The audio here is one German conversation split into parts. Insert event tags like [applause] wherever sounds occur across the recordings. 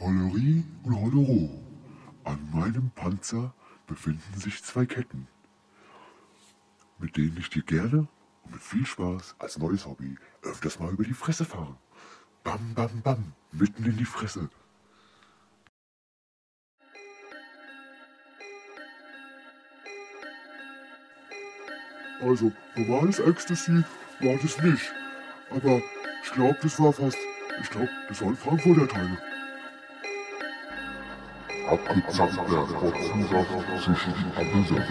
Hollerie und Hollero. An meinem Panzer befinden sich zwei Ketten, mit denen ich dir gerne und mit viel Spaß als neues Hobby öfters mal über die Fresse fahre. Bam, bam, bam, mitten in die Fresse. Also, normales Ecstasy war das nicht. Aber ich glaube, das war fast. Ich glaube, das waren Frankfurter Teile. abgezackter Rotzhuber zwischen die Abböse.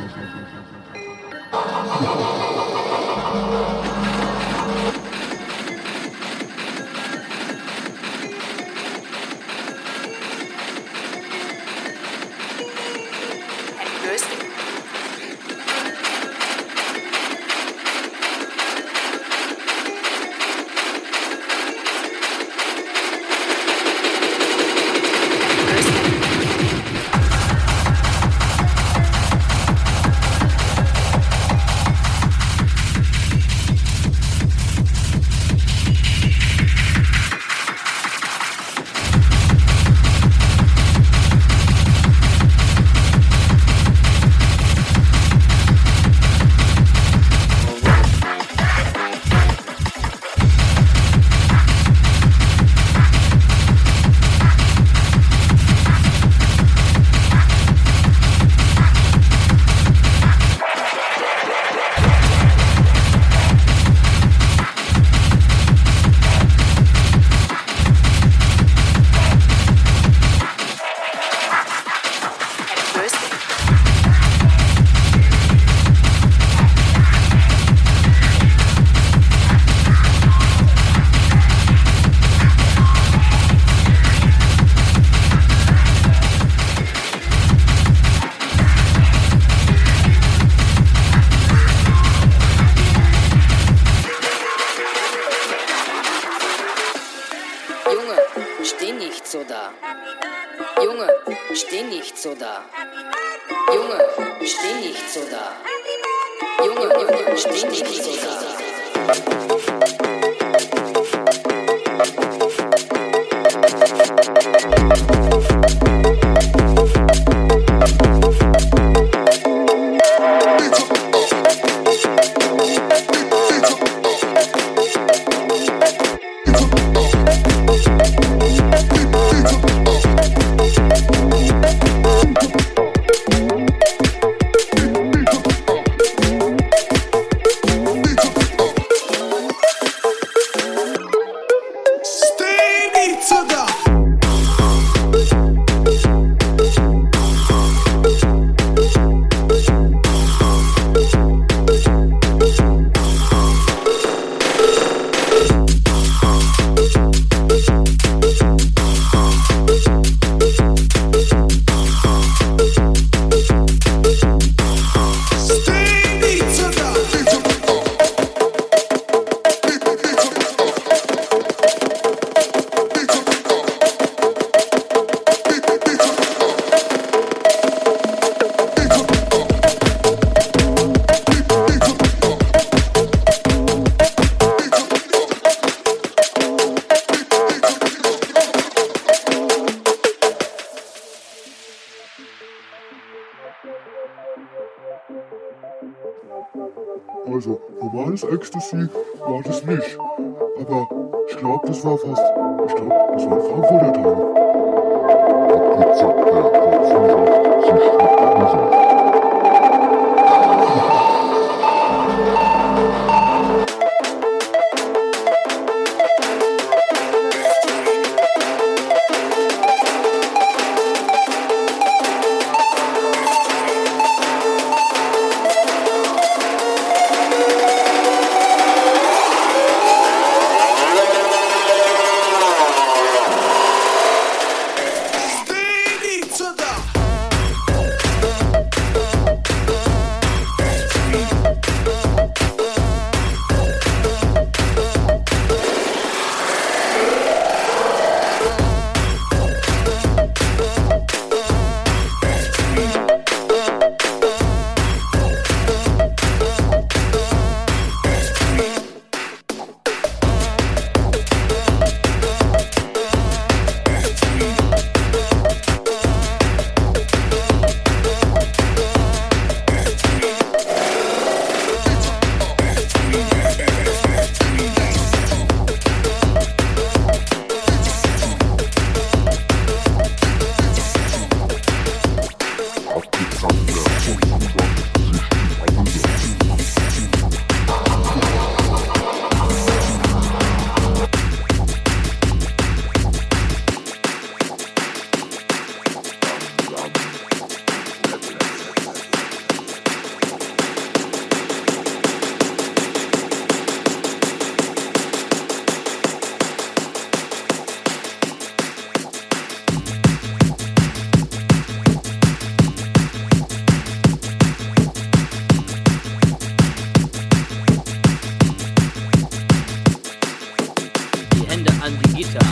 Gitter.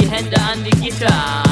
Die Hände an die Gitter.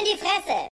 in die Fresse!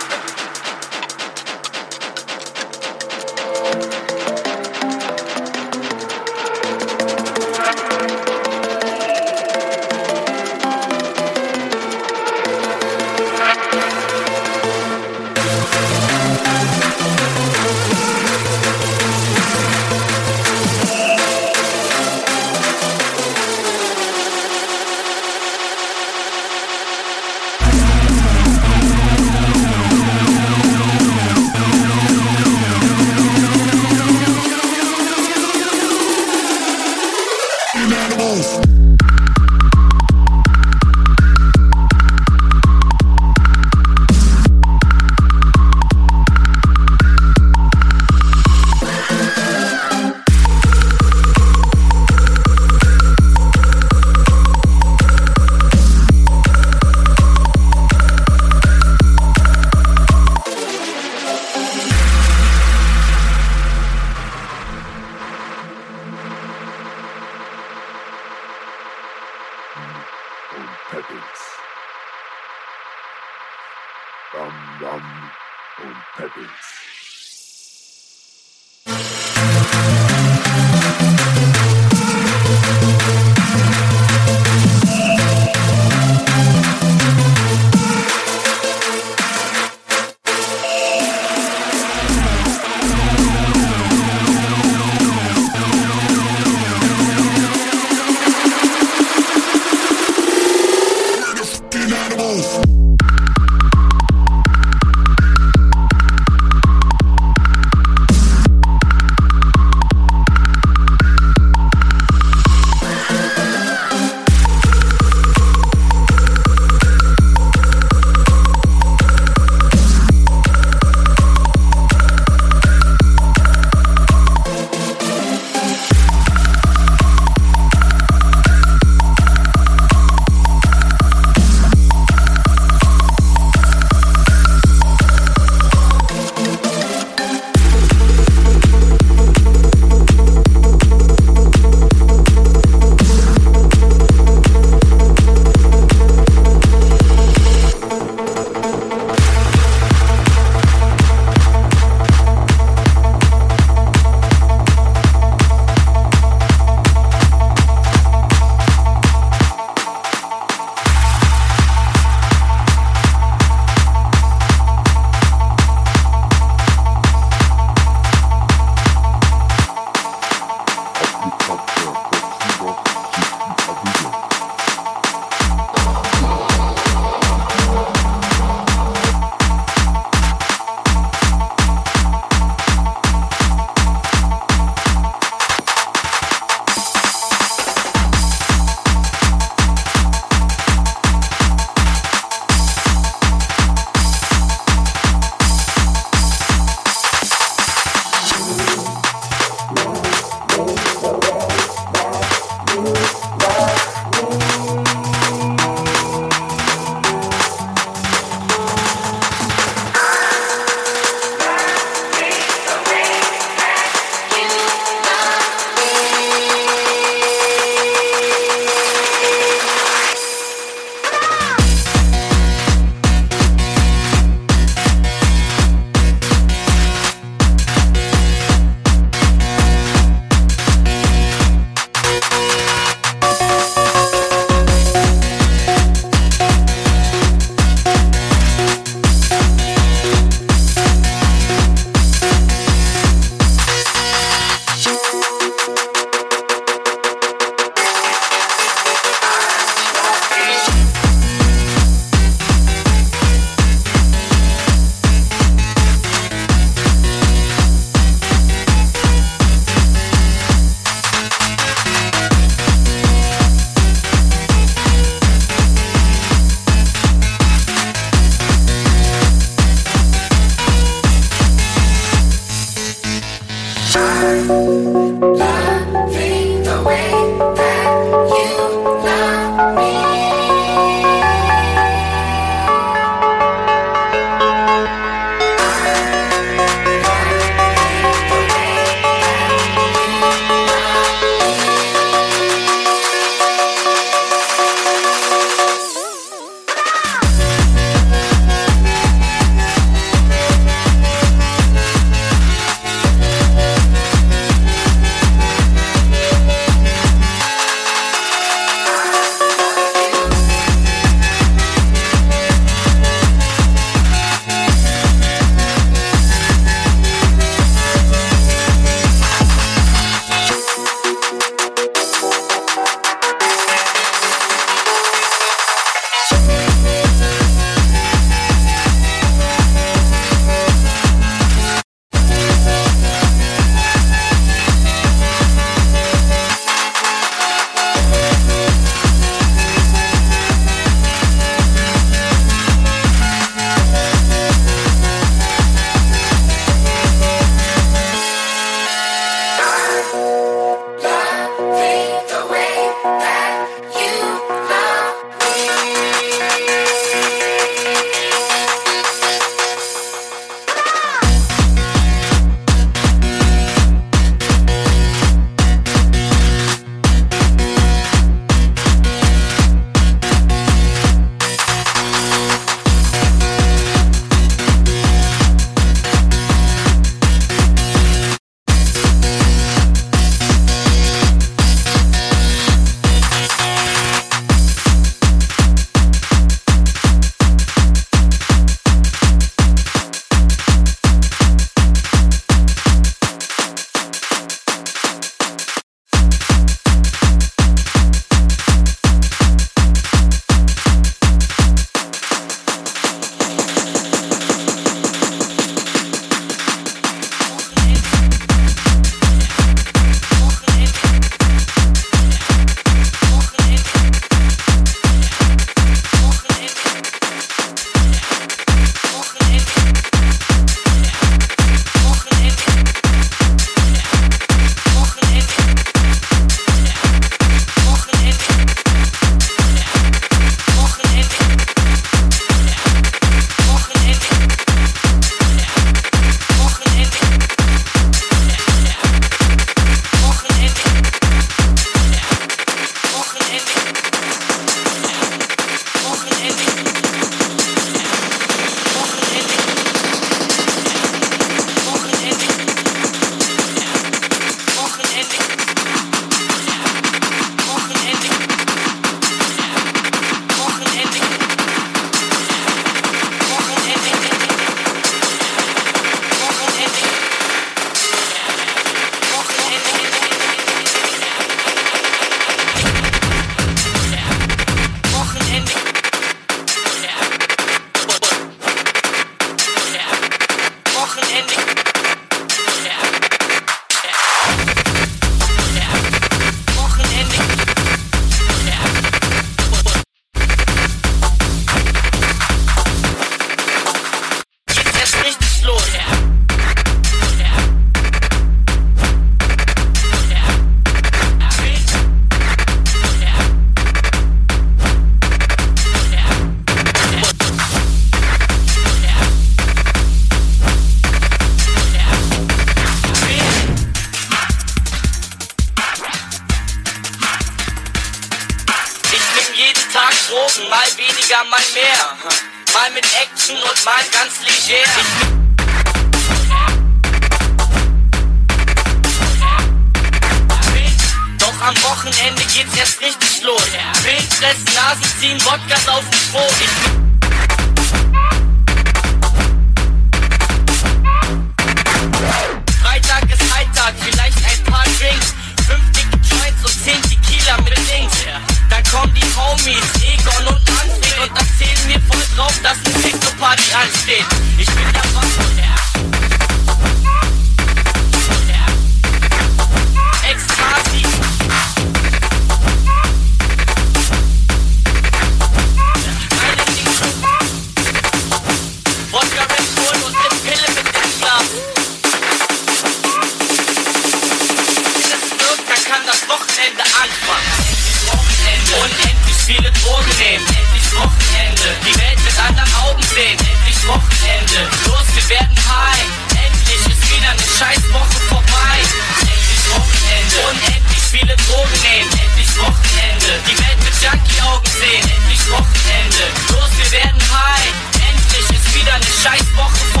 Wochenende. Los, wir werden high. Endlich ist wieder eine Scheißwoche vorbei. Endlich Wochenende. Unendlich viele Drogen nehmen. Endlich Wochenende. Die Welt mit Junkie-Augen sehen. Endlich Wochenende. Los, wir werden high. Endlich ist wieder eine Scheißwoche vorbei.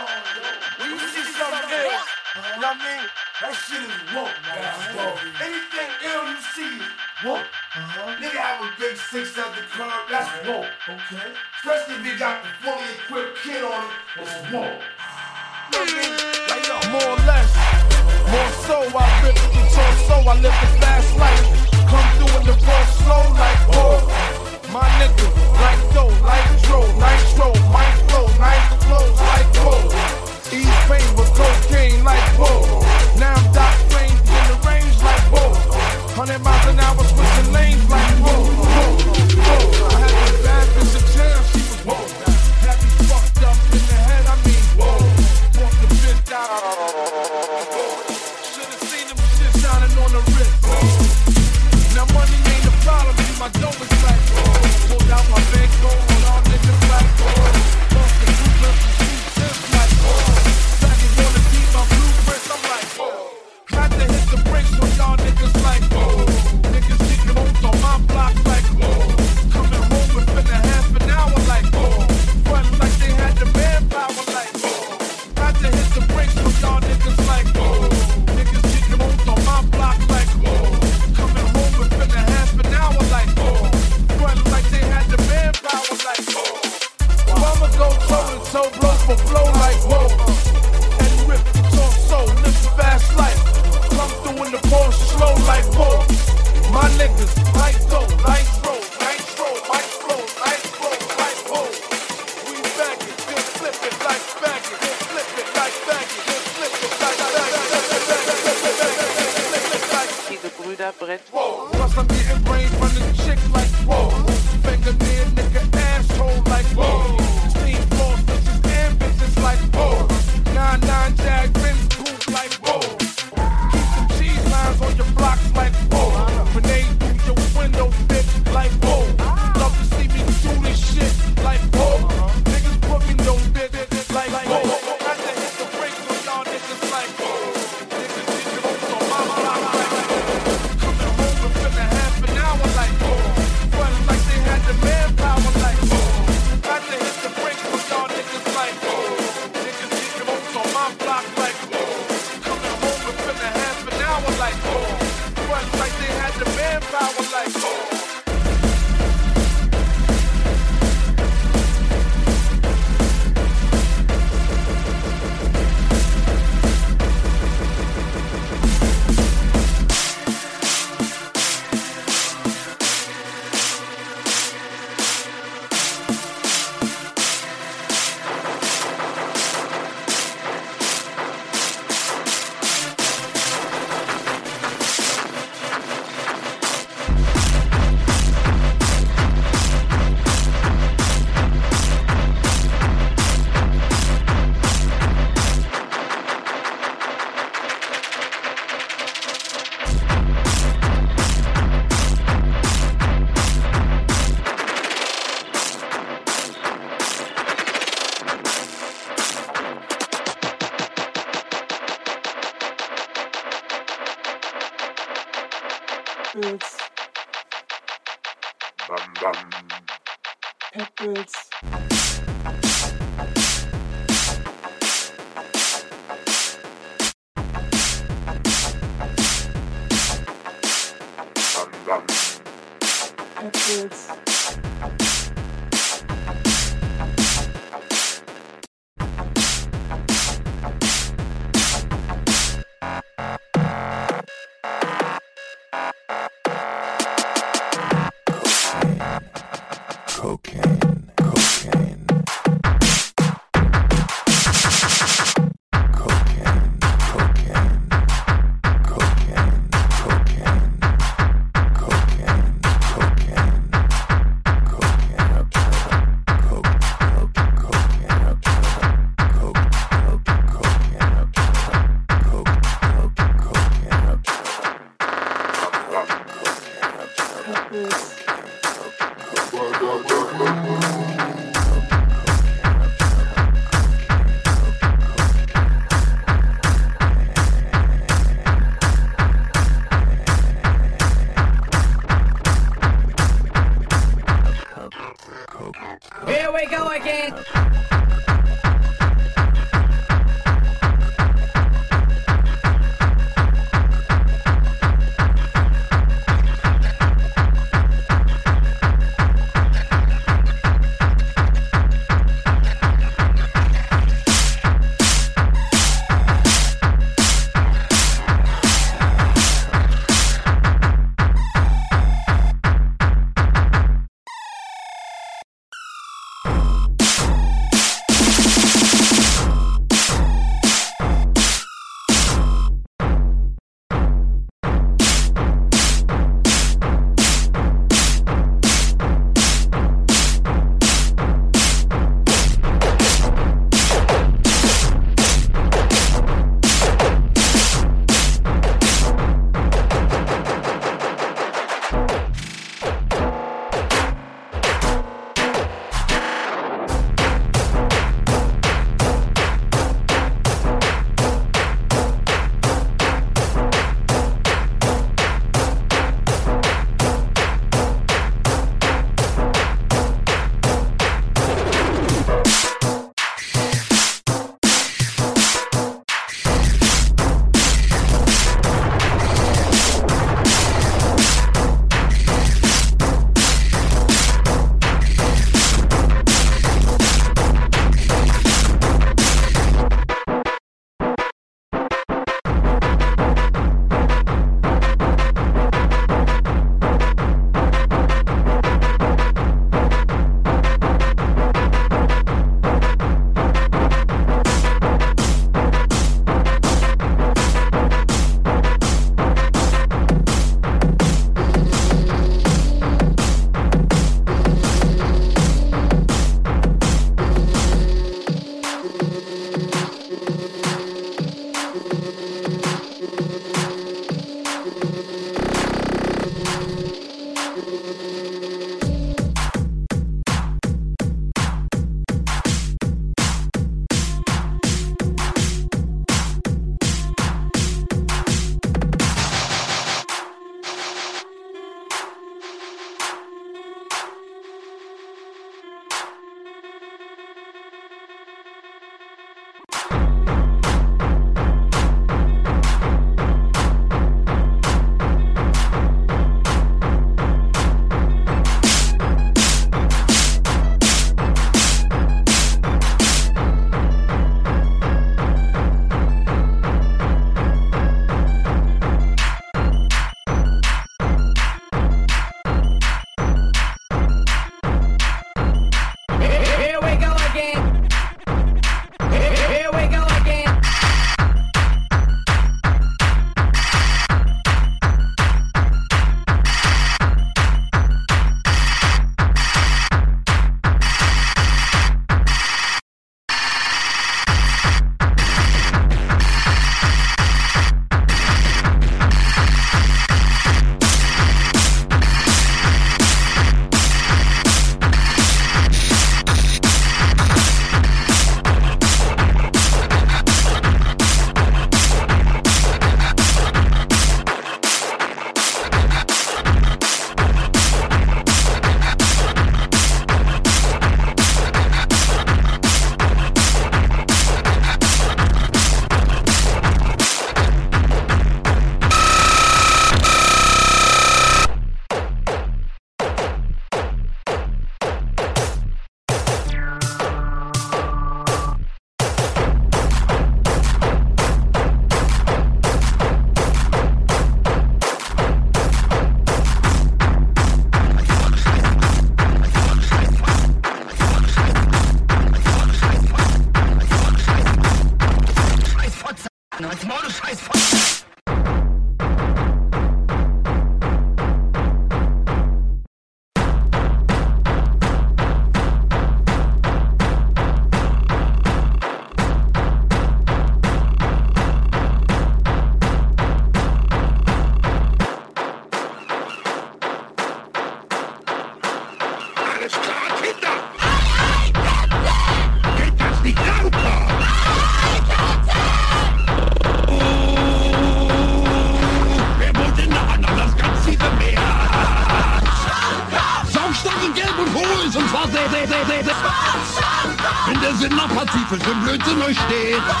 Steht.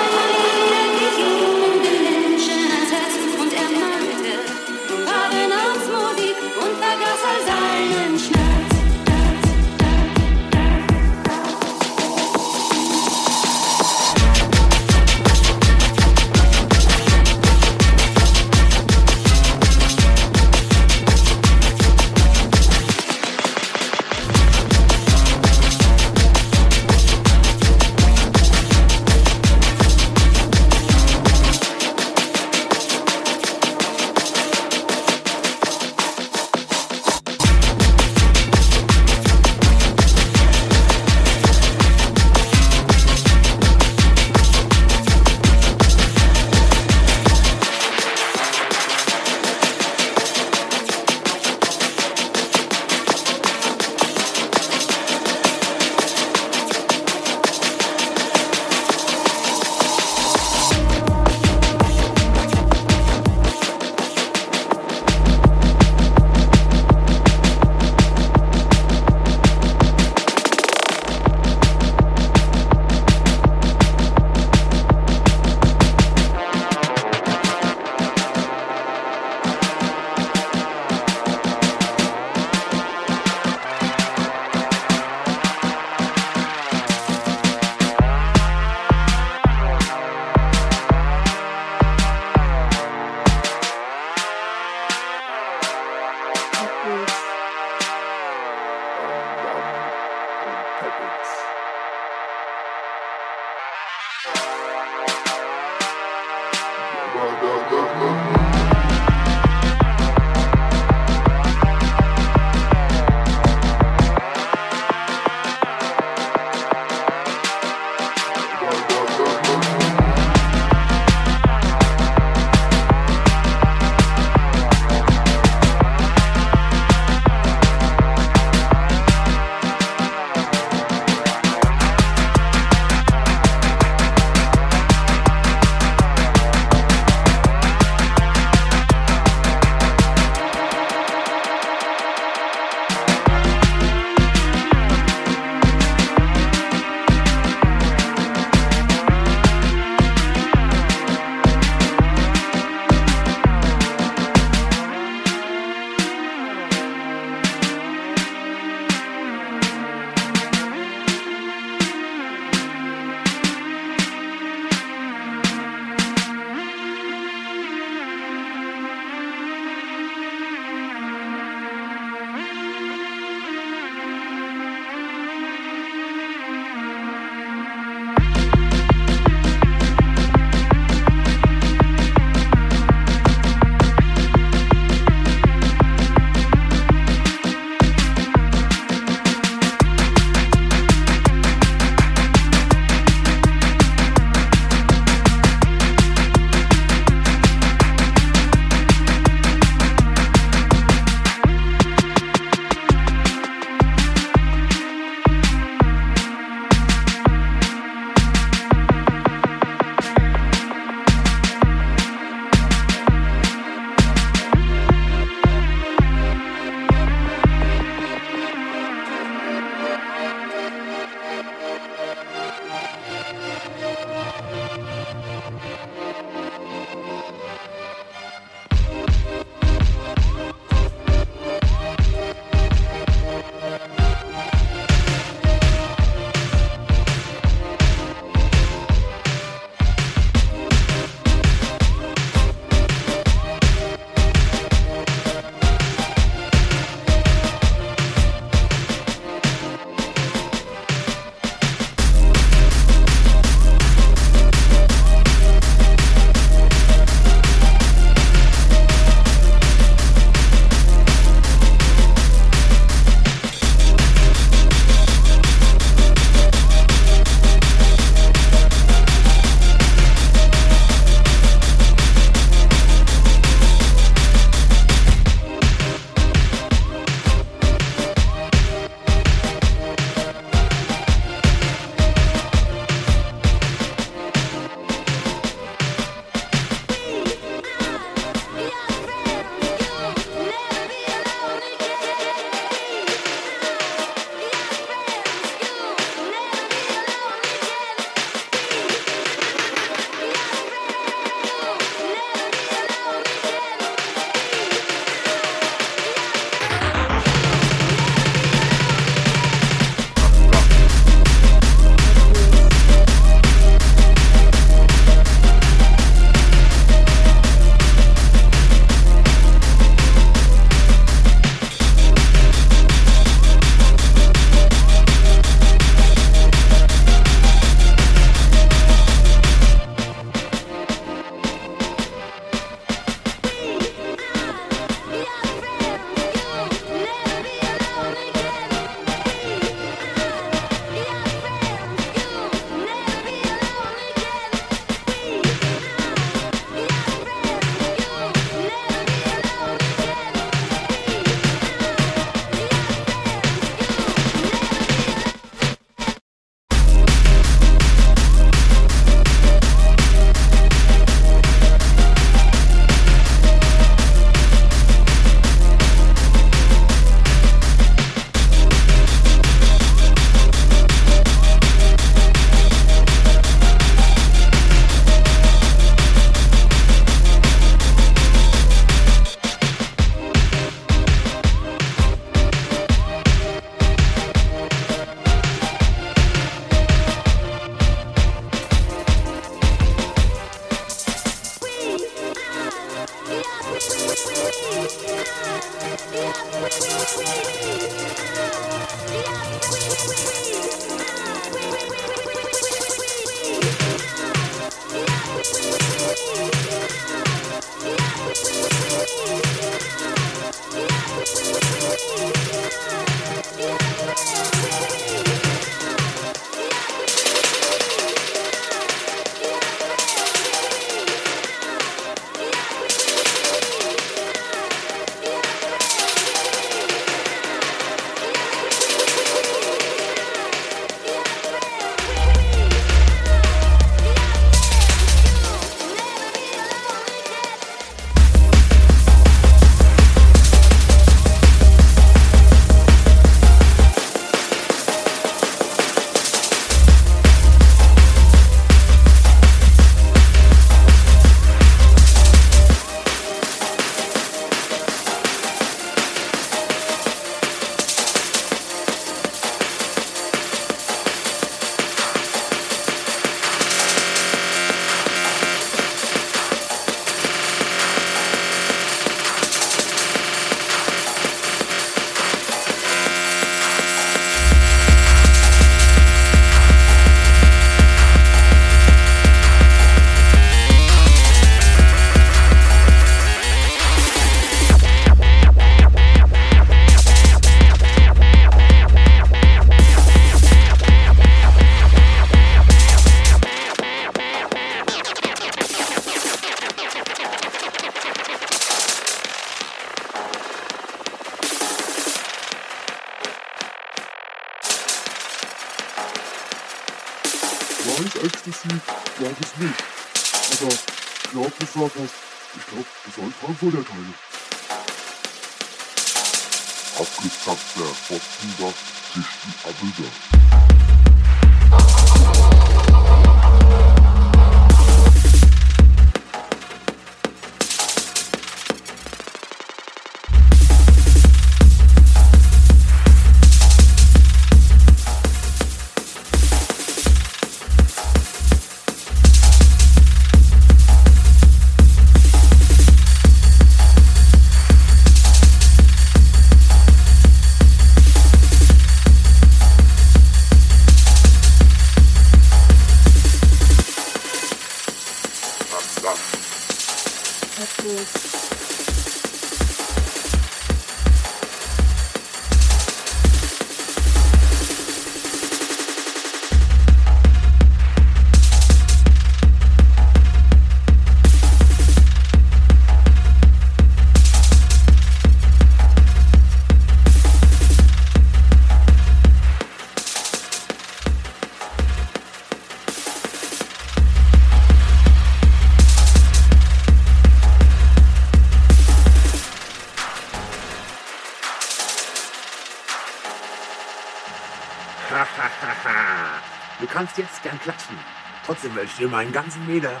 Ich dir meinen ganzen Meter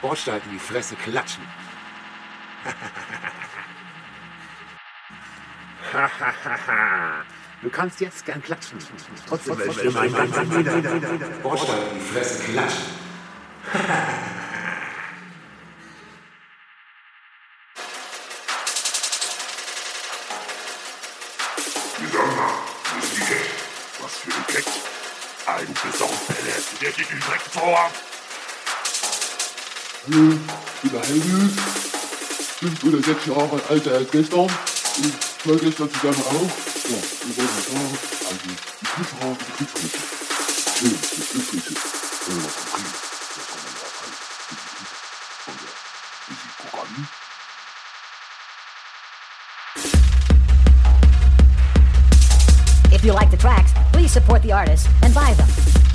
Bordstein in die Fresse klatschen. [laughs] du kannst jetzt gern klatschen. Trotzdem werde ich meinen ganzen Meter Bordstein in die Fresse klatschen. [laughs] Was für ein Kette? Ein Besaufpelle, der dich in Dreck vor. Helmut. Fünf oder sechs Jahre älter als gestern. Gestern zusammen. Ja, wollen also die die. Schön, die. Wenn wir was am Krieg, das kann man ja halt. Und ja, Musikprogramm. If you like the tracks, please support the artists and buy them.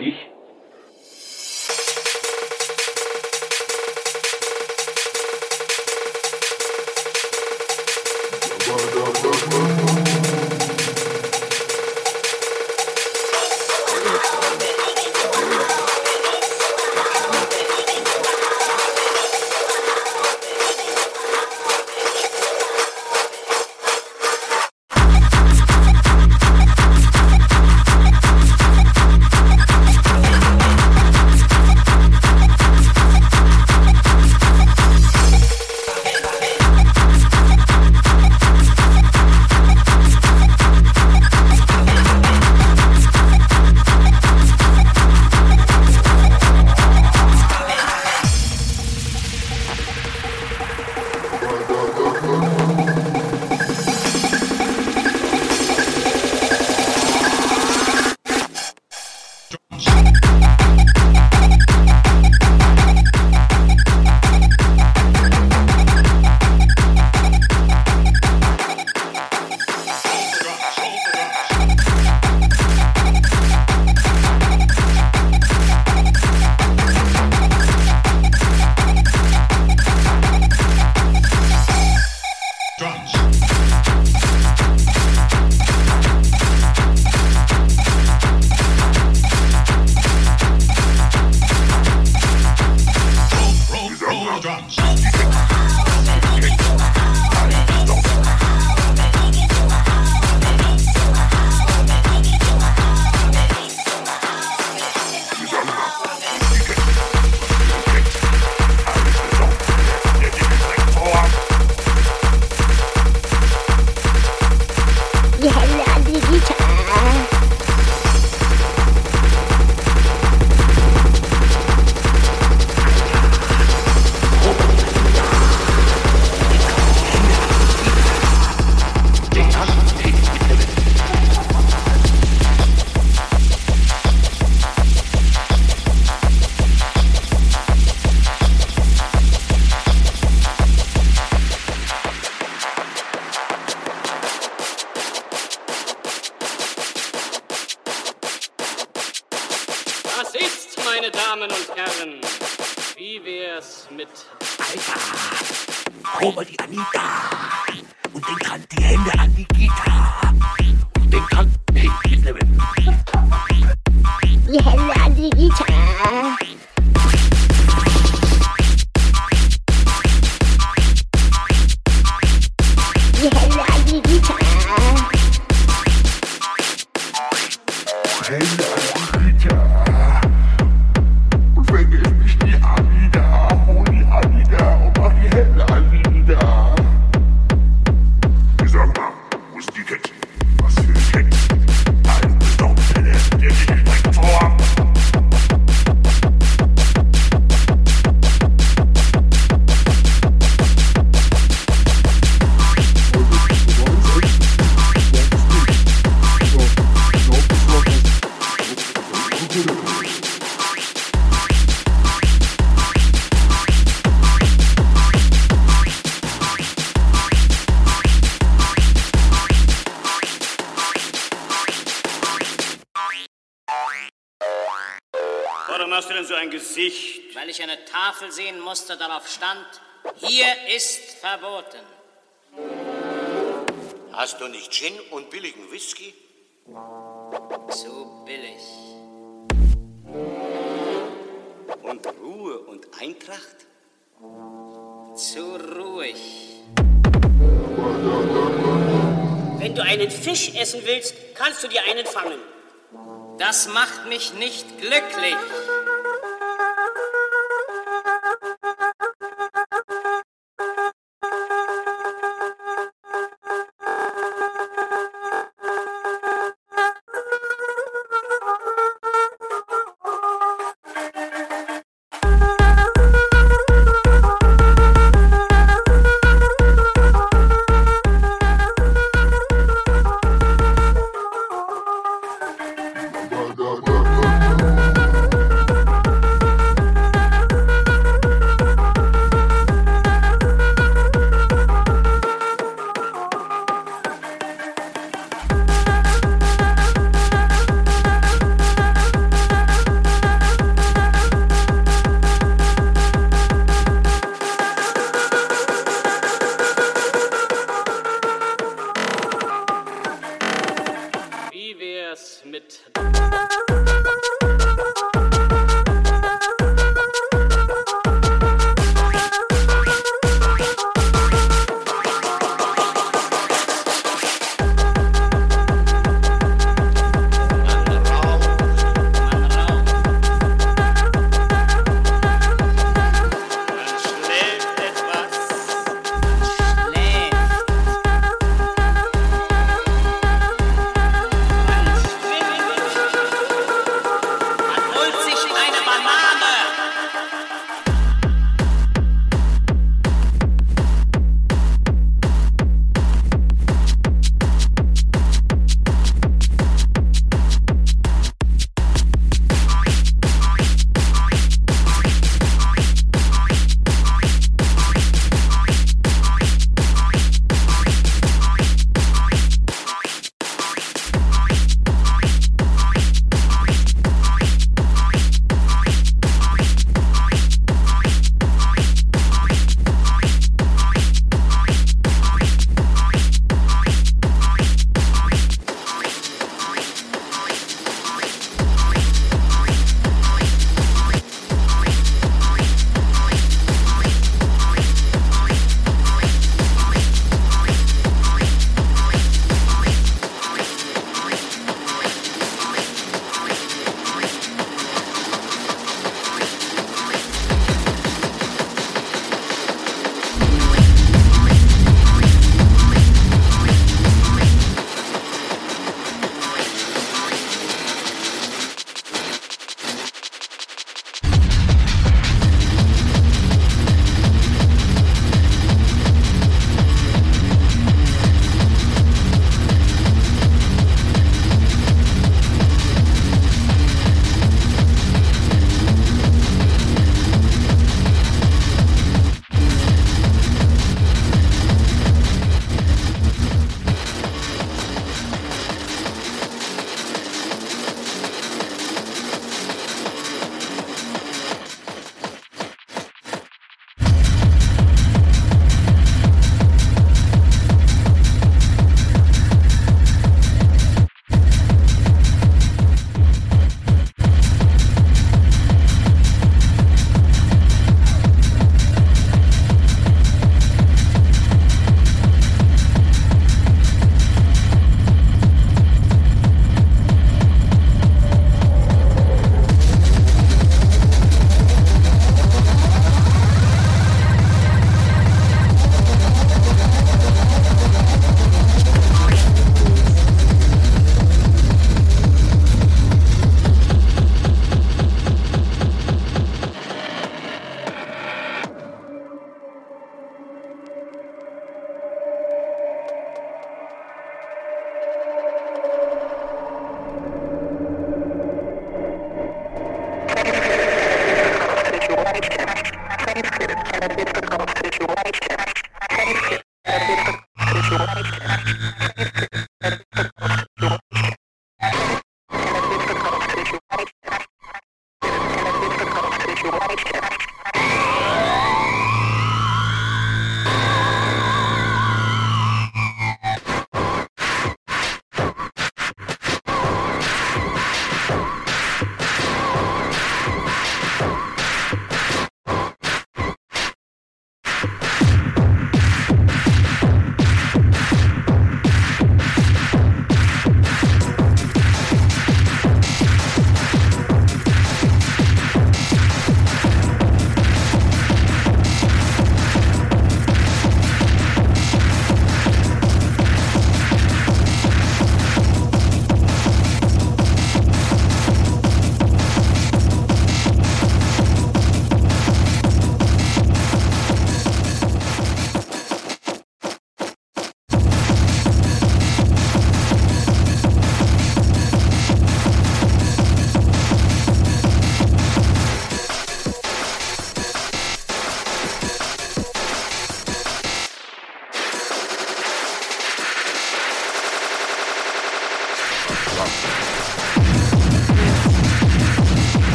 ich willst, kannst du dir einen fangen. Das macht mich nicht glücklich.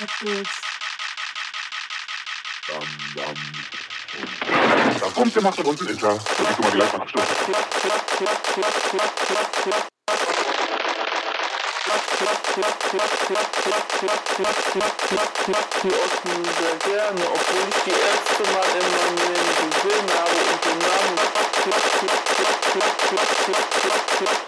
Kaputt. Bam, bam. Da kommt der Macht und unten ist er. Ich ist mal, die mal abstürzen. Otten sehr gerne, obwohl ich die erste Mal in meinem Leben gesehen habe und den Namen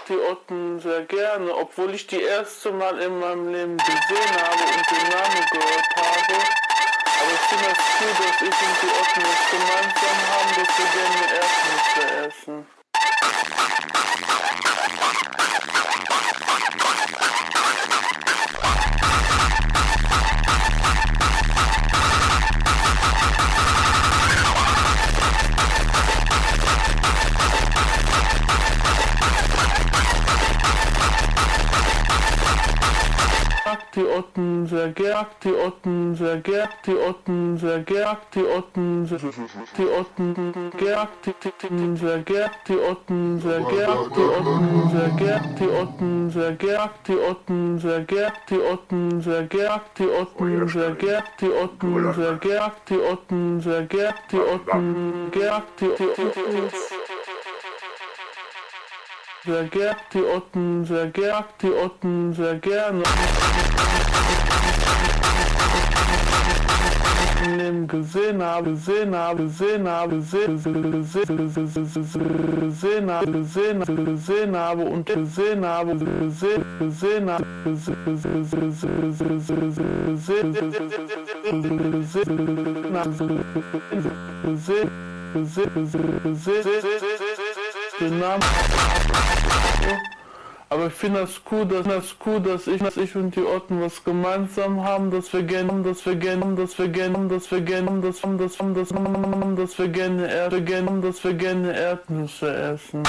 die Otten sehr gerne, obwohl ich die erste Mal in meinem Leben gesehen habe und den Namen gehört habe. Aber ich finde es cool, dass ich und die Otten es gemeinsam haben, dass wir gerne Erdnüsse essen. Die Otten sehr gern, die Otten sehr gern, die Otten sehr gern, die Otten die Otten gern, die Otten sehr gern, die Otten sehr gern, die Otten sehr gern, die Otten sehr gern, die Otten sehr gern, die Otten sehr gern, die Otten sehr gern, die Otten sehr gern, die Otten sehr gern, die Otten gern, die sehr gern, die Otten sehr gern, die Otten sehr gerne. Leben gesehen habe, gesehen habe, gesehen habe, gesehen gesehen habe, gesehen gesehen habe und gesehen habe, gesehen gesehen habe, gesehen aber ich finde das cool, dass das cool, dass ich, dass ich und die Otten was gemeinsam haben, dass wir gerne, dass wir gerne, dass wir gerne, dass wir gerne, dass wir das, das, dass wir gerne Erde gerne, dass wir gerne Erdnüsse essen.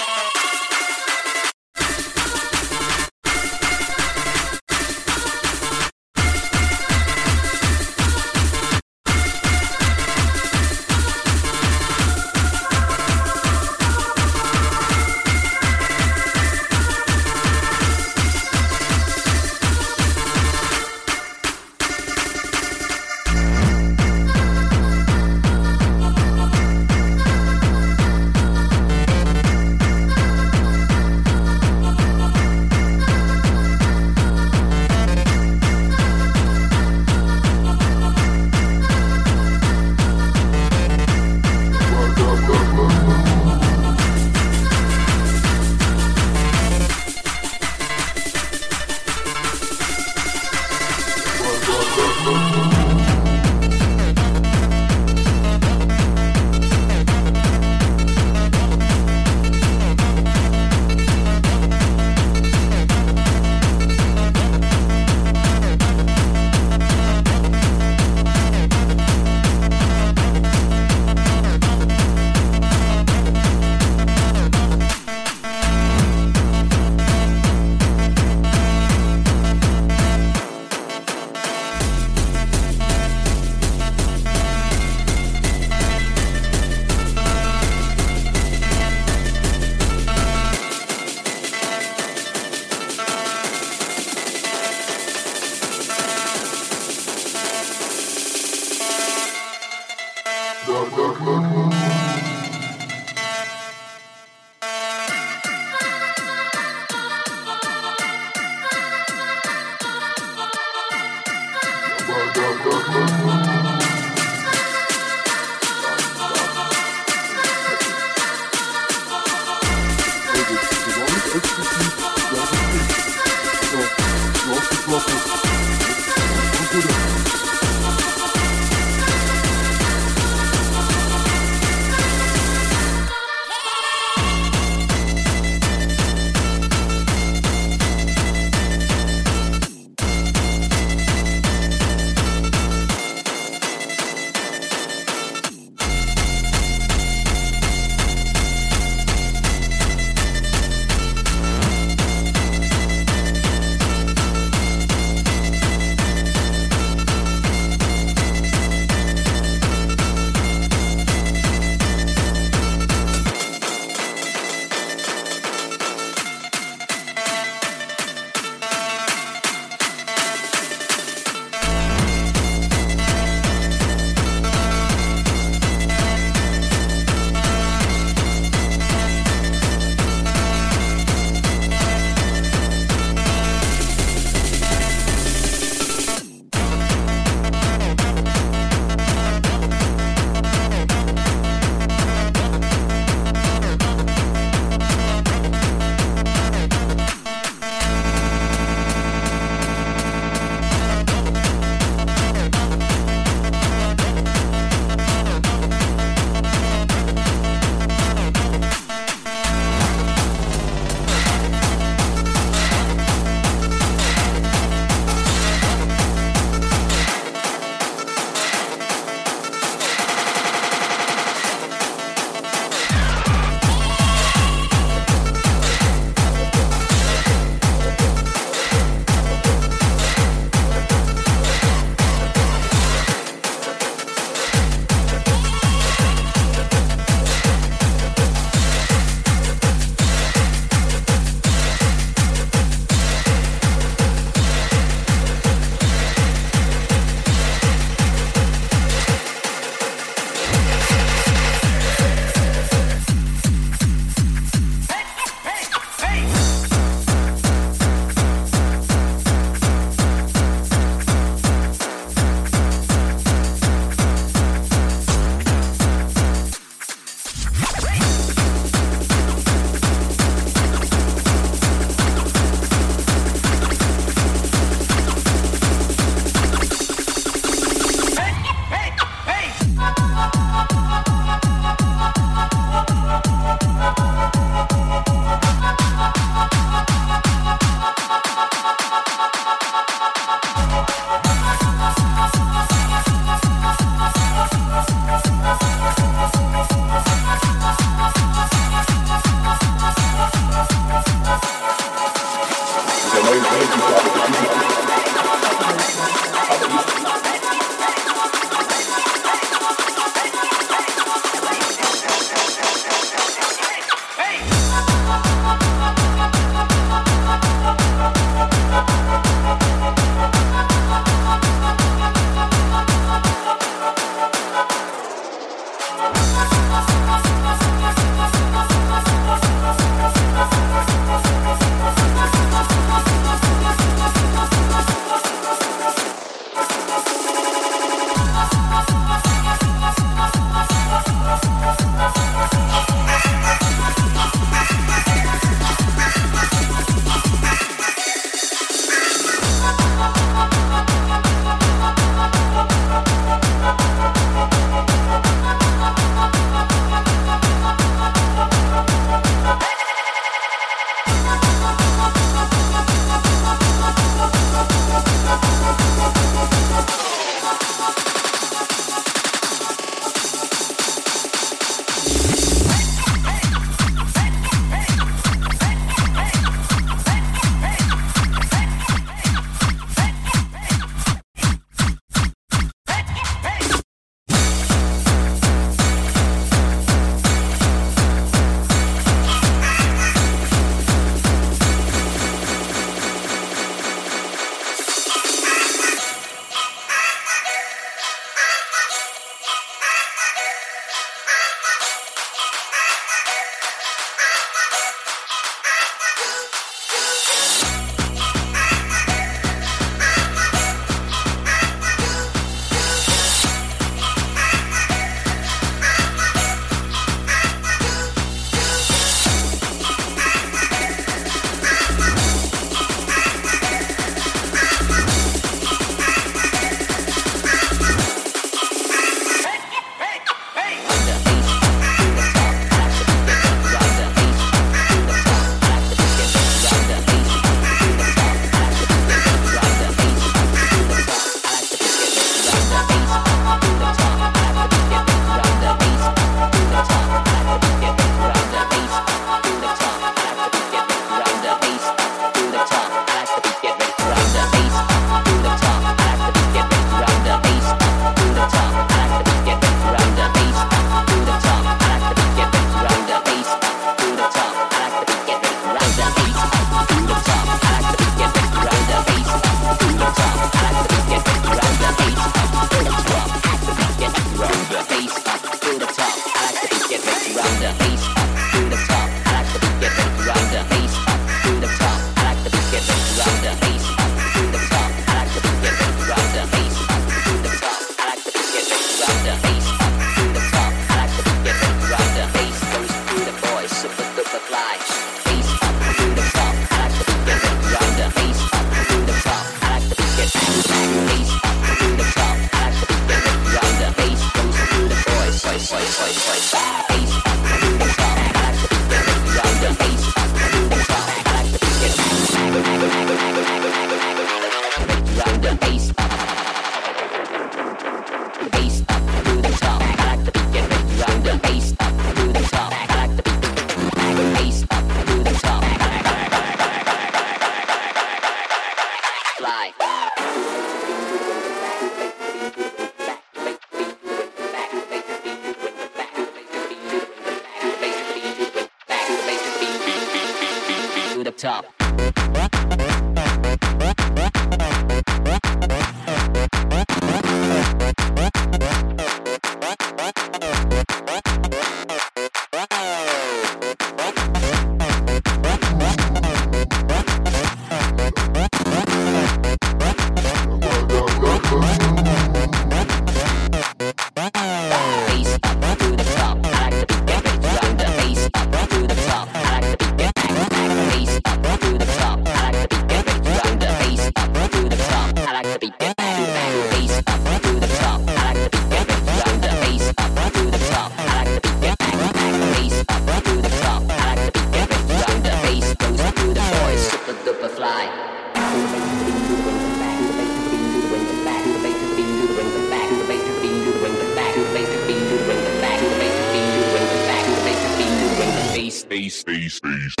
space.